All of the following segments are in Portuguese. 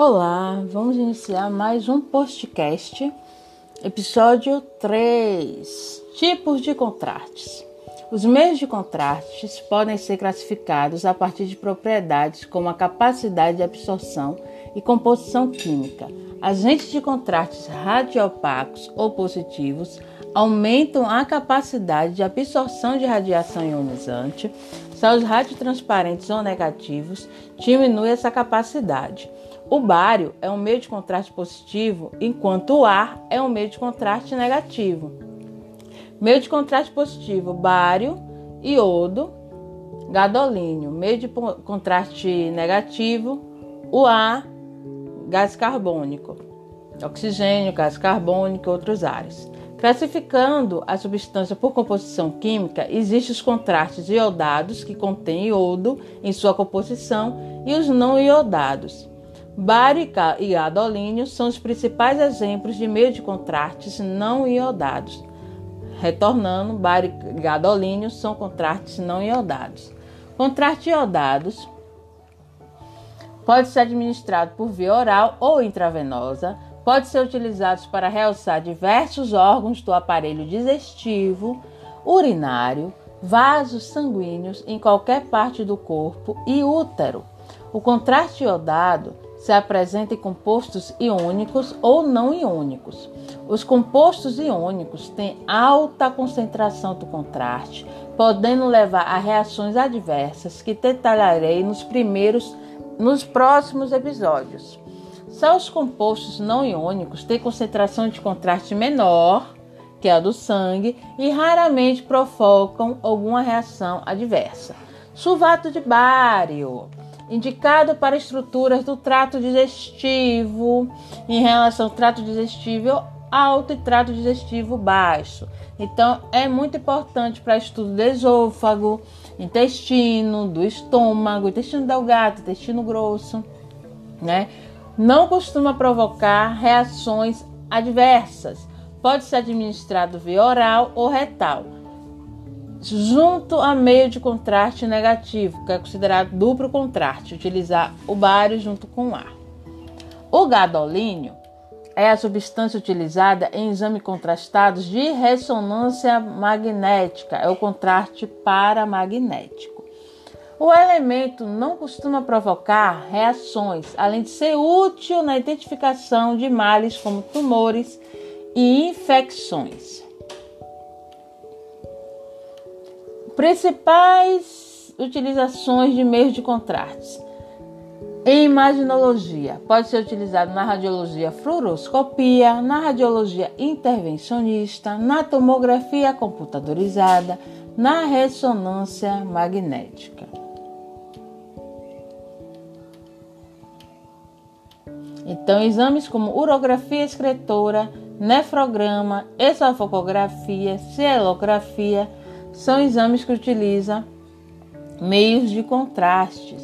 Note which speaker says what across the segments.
Speaker 1: Olá, vamos iniciar mais um postcast, episódio 3: Tipos de contrastes. Os meios de contrastes podem ser classificados a partir de propriedades como a capacidade de absorção e composição química. Agentes de contrastes radioopacos ou positivos aumentam a capacidade de absorção de radiação ionizante. Se os radiotransparentes ou negativos, diminui essa capacidade. O bário é um meio de contraste positivo, enquanto o ar é um meio de contraste negativo. Meio de contraste positivo: bário, iodo, gadolínio. Meio de contraste negativo: o ar, gás carbônico, oxigênio, gás carbônico e outros ares. Classificando a substância por composição química, existem os contrastes iodados, que contêm iodo em sua composição, e os não iodados. Bário e gadolínio são os principais exemplos de meio de contrastes não iodados. Retornando, bário e gadolínio são contrastes não iodados. Contrastes iodados pode ser administrado por via oral ou intravenosa, pode ser utilizados para realçar diversos órgãos do aparelho digestivo, urinário, vasos sanguíneos em qualquer parte do corpo e útero. O contraste iodado se apresenta em compostos iônicos ou não iônicos. Os compostos iônicos têm alta concentração do contraste, podendo levar a reações adversas que detalharei nos primeiros nos próximos episódios. Só os compostos não iônicos têm concentração de contraste menor que a do sangue e raramente provocam alguma reação adversa. Sulfato de bário indicado para estruturas do trato digestivo em relação ao trato digestivo alto e trato digestivo baixo. Então, é muito importante para estudo do esôfago, intestino, do estômago, intestino delgado, intestino grosso, né? Não costuma provocar reações adversas. Pode ser administrado via oral ou retal junto a meio de contraste negativo, que é considerado duplo contraste, utilizar o bário junto com o ar. O gadolínio é a substância utilizada em exames contrastados de ressonância magnética, é o contraste paramagnético. O elemento não costuma provocar reações, além de ser útil na identificação de males como tumores e infecções. Principais utilizações de meios de contraste. Em imaginologia, pode ser utilizado na radiologia fluoroscopia, na radiologia intervencionista, na tomografia computadorizada, na ressonância magnética. Então, exames como urografia excretora, nefrograma, esofocografia, cielografia, são exames que utilizam meios de contrastes,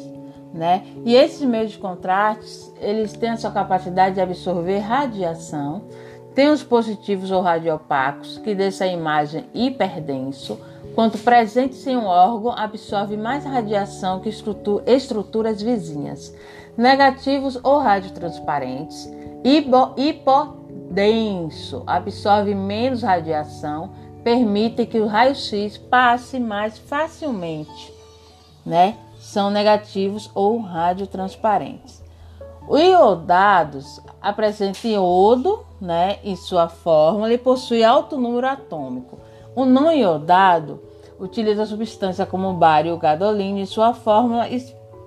Speaker 1: né? E esses meios de contrastes, eles têm a sua capacidade de absorver radiação, tem os positivos ou radiopacos, que deixam a imagem hiperdenso, quanto presentes em um órgão, absorve mais radiação que estruturas vizinhas. Negativos ou radiotransparentes, hipodenso, absorve menos radiação permitem que o raio-x passe mais facilmente, né? São negativos ou radiotransparentes. Os iodados apresentam iodo, né, em sua fórmula e possui alto número atômico. O não iodado utiliza a substância como bário ou gadolínio em sua fórmula e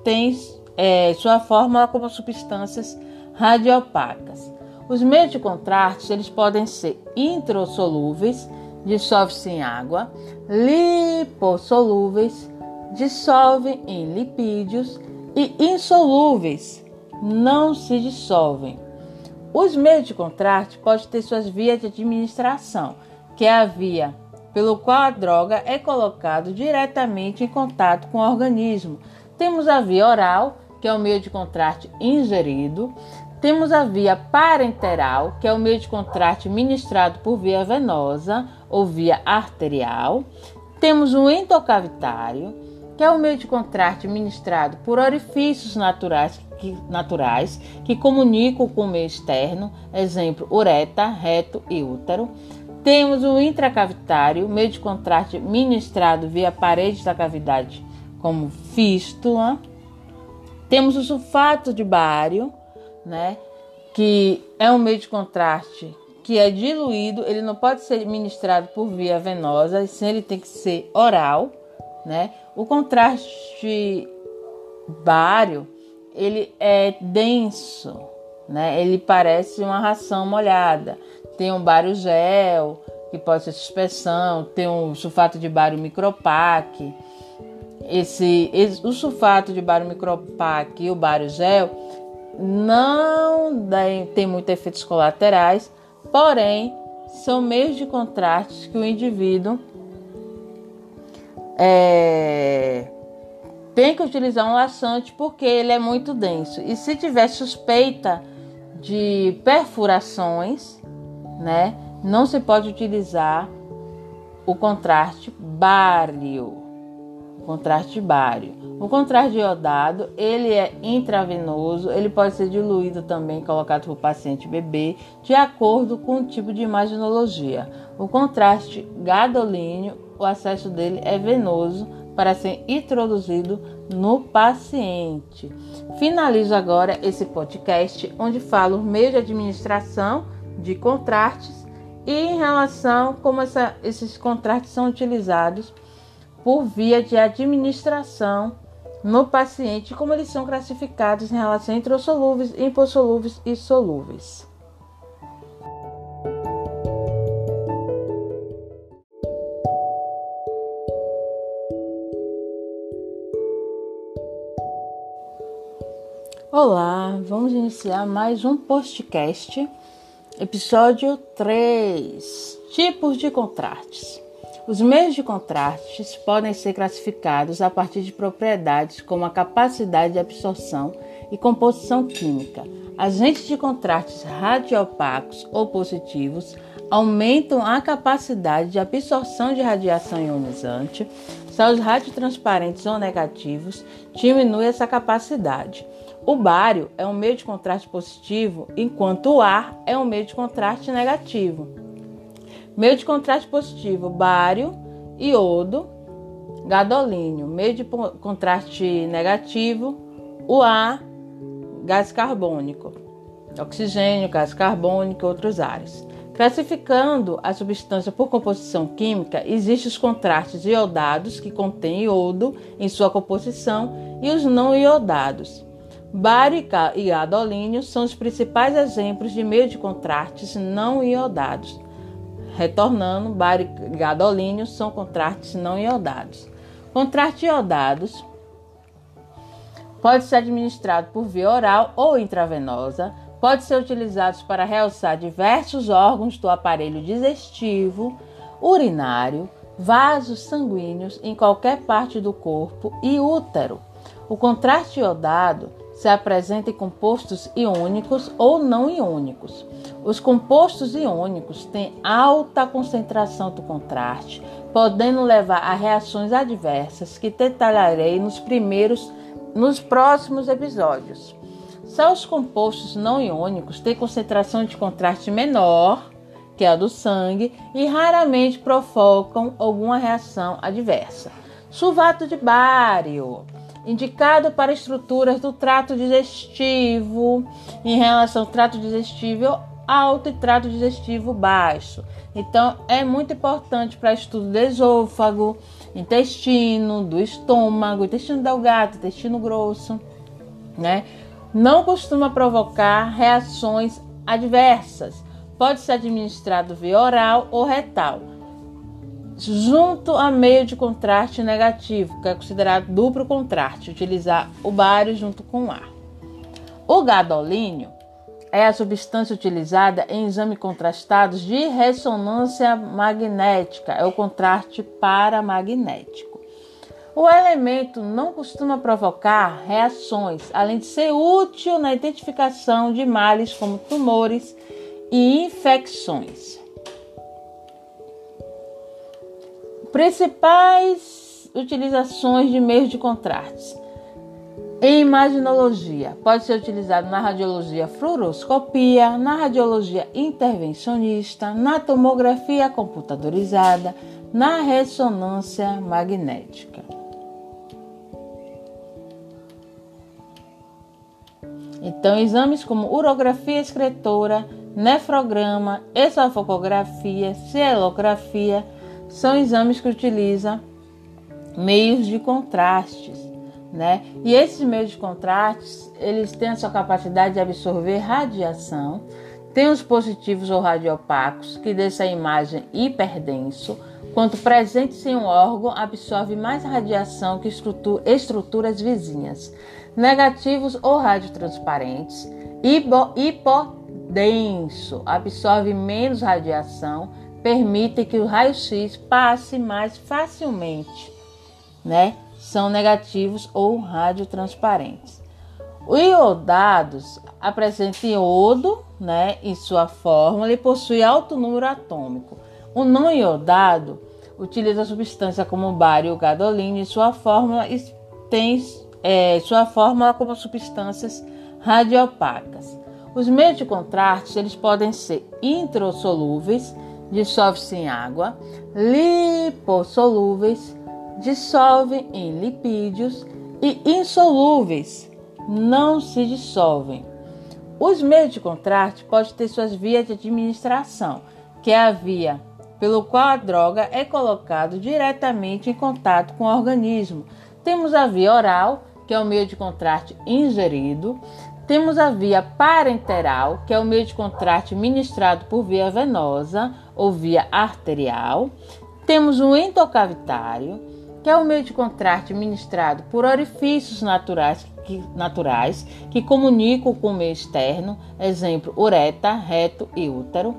Speaker 1: tem é, sua fórmula como substâncias radioopacas. Os meios de contraste eles podem ser intrasolúveis dissolve-se em água, lipossolúveis, dissolvem em lipídios e insolúveis, não se dissolvem. Os meios de contraste podem ter suas vias de administração, que é a via pelo qual a droga é colocada diretamente em contato com o organismo. Temos a via oral, que é o meio de contraste ingerido. Temos a via parenteral, que é o meio de contraste ministrado por via venosa ou via arterial. Temos o endocavitário, que é o meio de contraste ministrado por orifícios naturais que, naturais que comunicam com o meio externo, exemplo, ureta, reto e útero. Temos o intracavitário, meio de contraste ministrado via paredes da cavidade, como fístula. Temos o sulfato de bário, né, que é um meio de contraste que é diluído, ele não pode ser ministrado por via venosa, sim ele tem que ser oral, né? O contraste bário, ele é denso, né? Ele parece uma ração molhada. Tem um bário gel, que pode ser suspensão, tem um sulfato de bário micropac. Esse, esse, o sulfato de bário micropac e o bário gel não tem muitos efeitos colaterais, porém são meios de contraste que o indivíduo é, tem que utilizar um laxante porque ele é muito denso. E se tiver suspeita de perfurações, né, não se pode utilizar o contraste bário. Contraste bário. O contraste iodado, ele é intravenoso, ele pode ser diluído também, colocado para o paciente bebê, de acordo com o tipo de imaginologia. O contraste gadolíneo o acesso dele é venoso para ser introduzido no paciente. Finalizo agora esse podcast onde falo meio de administração de contrastes e em relação como essa, esses contrastes são utilizados por via de administração no paciente, como eles são classificados em relação entre os solúveis, impossolúveis e solúveis. Olá, vamos iniciar mais um postcast, episódio 3: Tipos de contrastes. Os meios de contrastes podem ser classificados a partir de propriedades como a capacidade de absorção e composição química. Agentes de contrastes radioopacos ou positivos aumentam a capacidade de absorção de radiação ionizante. Só os radiotransparentes ou negativos diminuem essa capacidade. O bário é um meio de contraste positivo, enquanto o ar é um meio de contraste negativo. Meio de contraste positivo: bário, iodo, gadolínio. Meio de contraste negativo: o ar, gás carbônico, oxigênio, gás carbônico e outros ares. Classificando a substância por composição química, existem os contrastes iodados, que contêm iodo em sua composição, e os não iodados. Bário e gadolínio são os principais exemplos de meio de contrastes não iodados. Retornando, bário gadolínio são contrastes não iodados. Contrastes iodados pode ser administrado por via oral ou intravenosa, pode ser utilizados para realçar diversos órgãos do aparelho digestivo, urinário, vasos sanguíneos em qualquer parte do corpo e útero. O contraste iodado se apresenta em compostos iônicos ou não iônicos. Os compostos iônicos têm alta concentração do contraste, podendo levar a reações adversas que detalharei nos primeiros nos próximos episódios. Só os compostos não iônicos têm concentração de contraste menor que a do sangue e raramente provocam alguma reação adversa. Sulfato de bário indicado para estruturas do trato digestivo em relação ao trato digestivo alto e trato digestivo baixo. Então, é muito importante para estudo do esôfago, intestino, do estômago, intestino delgado, intestino grosso, né? Não costuma provocar reações adversas. Pode ser administrado via oral ou retal junto a meio de contraste negativo, que é considerado duplo contraste, utilizar o bário junto com o ar. O gadolínio é a substância utilizada em exames contrastados de ressonância magnética, é o contraste paramagnético. O elemento não costuma provocar reações, além de ser útil na identificação de males como tumores e infecções. Principais utilizações de meios de contraste. Em imaginologia, pode ser utilizado na radiologia fluoroscopia, na radiologia intervencionista, na tomografia computadorizada, na ressonância magnética. Então, exames como urografia excretora, nefrograma, esofocografia, cielografia são exames que utilizam meios de contrastes né? E esses meios de contraste, eles têm a sua capacidade de absorver radiação, tem os positivos ou radiopacos, que deixam a imagem hiperdenso, quanto presentes em um órgão, absorve mais radiação que estruturas vizinhas. Negativos ou radiotransparentes, hipodenso, absorve menos radiação, permitem que o raio-x passe mais facilmente, né? são negativos ou radiotransparentes. Os iodados apresentam iodo né, em sua fórmula e possui alto número atômico. O não iodado utiliza substância como bário ou gadolínio em sua fórmula e tem é, sua fórmula como substâncias radiopacas. Os meios de contraste eles podem ser introsolúveis, dissolve-se em água, lipossolúveis, dissolvem em lipídios e insolúveis, não se dissolvem. Os meios de contraste podem ter suas vias de administração, que é a via pelo qual a droga é colocada diretamente em contato com o organismo. Temos a via oral, que é o meio de contraste ingerido. Temos a via parenteral, que é o meio de contraste ministrado por via venosa ou via arterial. Temos o endocavitário, que é o meio de contraste ministrado por orifícios naturais que, naturais que comunicam com o meio externo, exemplo, ureta, reto e útero.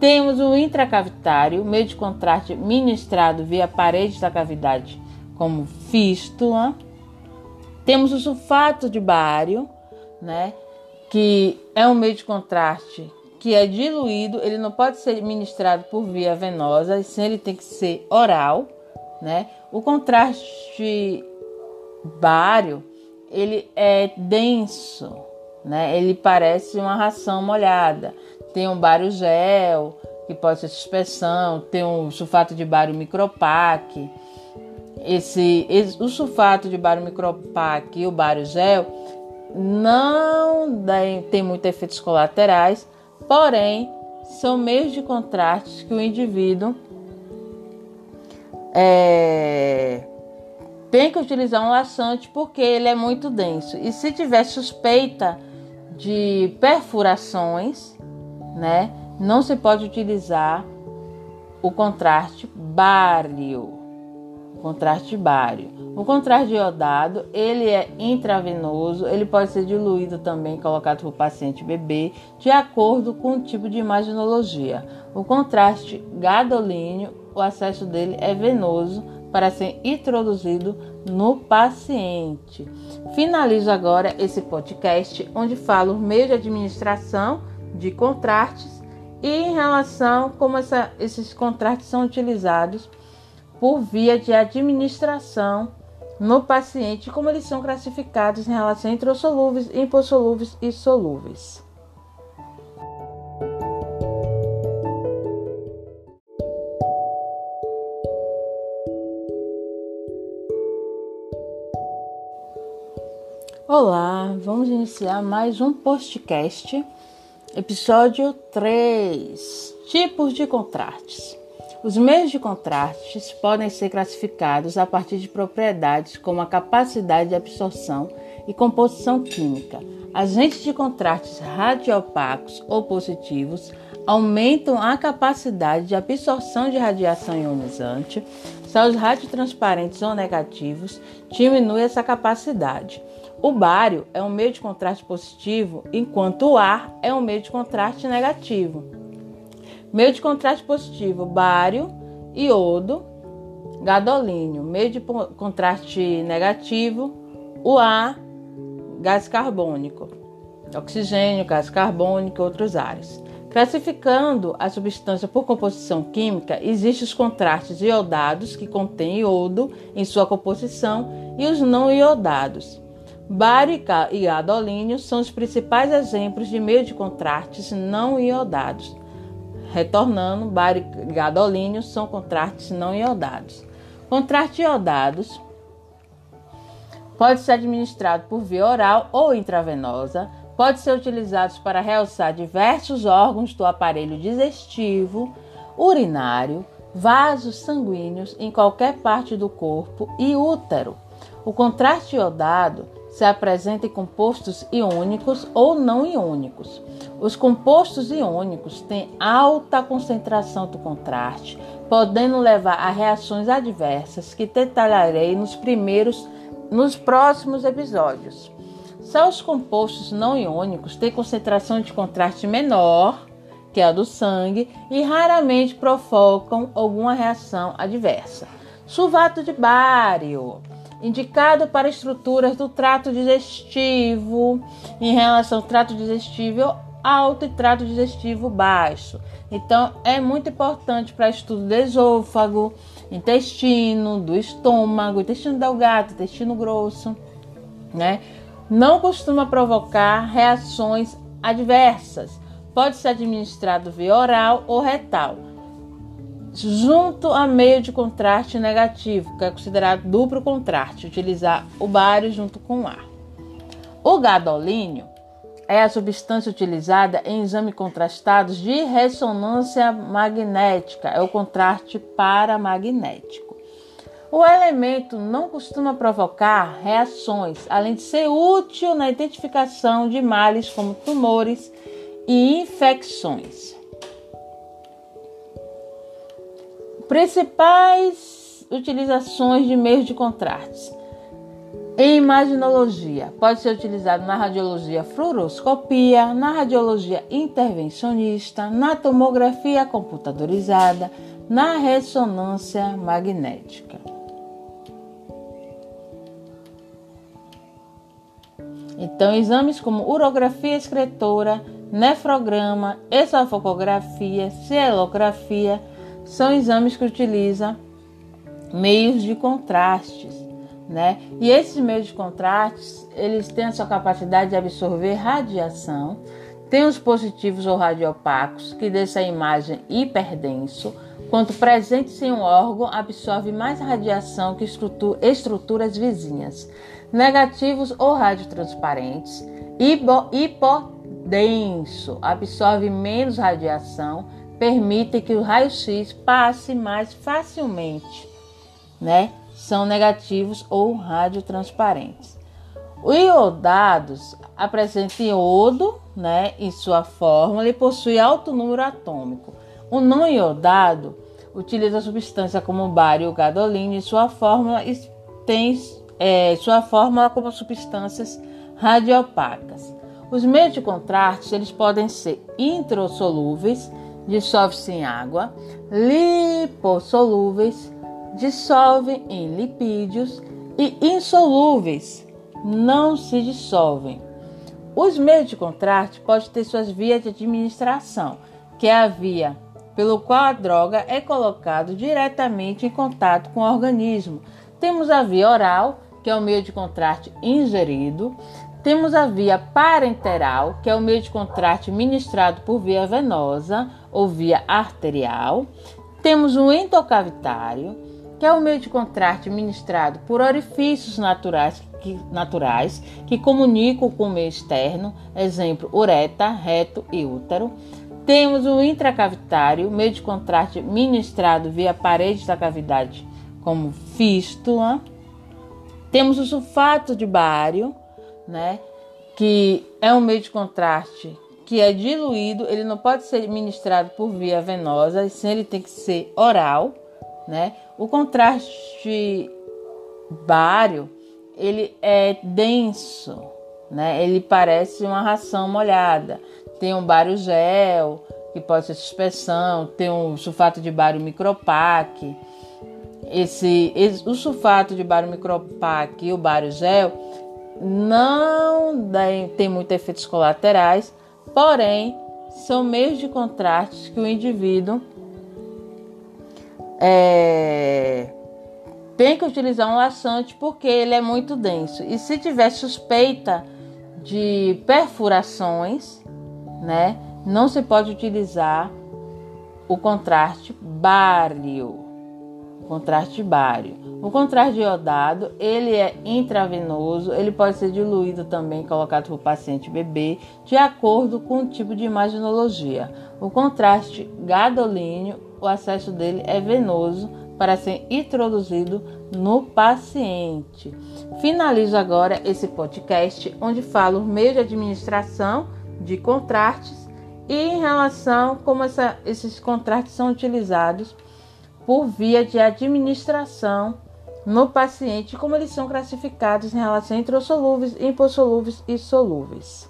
Speaker 1: Temos o intracavitário, meio de contraste ministrado via paredes da cavidade, como fístula. Temos o sulfato de bário, né, que é um meio de contraste que é diluído, ele não pode ser ministrado por via venosa, sim ele tem que ser oral, né? O contraste bário, ele é denso, né? Ele parece uma ração molhada. Tem um bário gel, que pode ser suspensão, tem um sulfato de bário micropac. Esse, esse, o sulfato de bário micropac e o bário gel não tem muitos efeitos colaterais, porém são meios de contraste que o indivíduo é, tem que utilizar um laxante porque ele é muito denso. E se tiver suspeita de perfurações, né, não se pode utilizar o contraste bário. Contraste bário. O contraste iodado, ele é intravenoso, ele pode ser diluído também, colocado para o paciente bebê, de acordo com o tipo de imaginologia. O contraste gadolínio o acesso dele é venoso para ser introduzido no paciente. Finalizo agora esse podcast onde falo meio de administração de contrastes e em relação como essa, esses contrastes são utilizados por via de administração no paciente, como eles são classificados em relação a introssolúveis, impossolúveis e solúveis. Olá, vamos iniciar mais um postcast, episódio 3: Tipos de contrastes. Os meios de contrastes podem ser classificados a partir de propriedades como a capacidade de absorção e composição química. Agentes de contrastes radioopacos ou positivos aumentam a capacidade de absorção de radiação ionizante. São os radiotransparentes ou negativos, diminui essa capacidade. O bário é um meio de contraste positivo, enquanto o ar é um meio de contraste negativo. Meio de contraste positivo: bário, iodo, gadolínio. Meio de contraste negativo: o ar, gás carbônico, oxigênio, gás carbônico e outros ares. Classificando a substância por composição química, existem os contrastes iodados, que contêm iodo em sua composição, e os não iodados. Bário e gadolínio são os principais exemplos de meio de contrastes não iodados. Retornando, bário gadolínio são contrastes não iodados. Contrastes iodados pode ser administrado por via oral ou intravenosa, pode ser utilizado para realçar diversos órgãos do aparelho digestivo, urinário, vasos sanguíneos em qualquer parte do corpo e útero. O contraste iodado se apresenta em compostos iônicos ou não iônicos. Os compostos iônicos têm alta concentração do contraste, podendo levar a reações adversas que detalharei nos primeiros nos próximos episódios. Só os compostos não iônicos têm concentração de contraste menor que a do sangue e raramente provocam alguma reação adversa. Sulfato de bário, indicado para estruturas do trato digestivo em relação ao trato digestivo alto e trato digestivo baixo. Então, é muito importante para estudo do esôfago, intestino, do estômago, intestino delgado, intestino grosso, né? não costuma provocar reações adversas. Pode ser administrado via oral ou retal, junto a meio de contraste negativo, que é considerado duplo contraste, utilizar o bário junto com o ar. O gadolínio é a substância utilizada em exames contrastados de ressonância magnética, é o contraste paramagnético. O elemento não costuma provocar reações, além de ser útil na identificação de males como tumores e infecções. Principais utilizações de meios de contraste. Em imaginologia, pode ser utilizado na radiologia fluoroscopia, na radiologia intervencionista, na tomografia computadorizada, na ressonância magnética. Então, exames como urografia excretora, nefrograma, esofocografia, cielografia são exames que utilizam meios de contrastes, né? E esses meios de contrastes, eles têm a sua capacidade de absorver radiação, tem os positivos ou radiopacos, que deixam a imagem hiperdenso, quanto presente em um órgão, absorve mais radiação que estruturas vizinhas. Negativos ou radiotransparentes, hipodenso, absorve menos radiação, permite que o raio-x passe mais facilmente, né? São negativos ou radiotransparentes. Os iodados apresentam iodo, né, em sua fórmula e possui alto número atômico. O não iodado utiliza substância como bário ou gadolínio em sua fórmula e tem é, sua fórmula como substâncias radiopacas. Os meios de contraste eles podem ser intrasolúveis, dissolve-se em água, lipossolúveis, dissolvem em lipídios e insolúveis, não se dissolvem. Os meios de contraste podem ter suas vias de administração, que é a via pelo qual a droga é colocada diretamente em contato com o organismo. Temos a via oral, que é o meio de contraste ingerido. Temos a via parenteral, que é o meio de contraste ministrado por via venosa ou via arterial. Temos o endocavitário, que é o meio de contraste ministrado por orifícios naturais que, naturais que comunicam com o meio externo, exemplo, ureta, reto e útero. Temos o intracavitário, meio de contraste ministrado via parede da cavidade, como fístula. Temos o sulfato de bário, né, que é um meio de contraste que é diluído, ele não pode ser ministrado por via venosa, e sim ele tem que ser oral, né? O contraste bário, ele é denso, né? Ele parece uma ração molhada. Tem um bário gel, que pode ser suspensão, tem um sulfato de bário micropac, esse, esse, o sulfato de bário micropac e o bário gel não tem muitos efeitos colaterais, porém são meios de contraste que o indivíduo é, tem que utilizar um laxante porque ele é muito denso. E se tiver suspeita de perfurações, né, não se pode utilizar o contraste bário. Contraste bário. O contraste iodado, ele é intravenoso, ele pode ser diluído também, colocado para o paciente bebê, de acordo com o tipo de imaginologia. O contraste gadolíneo, o acesso dele é venoso para ser introduzido no paciente. Finalizo agora esse podcast onde falo meio de administração de contrastes e em relação como essa, esses contrastes são utilizados por via de administração no paciente, como eles são classificados em relação a introssolúveis, impossolúveis e solúveis.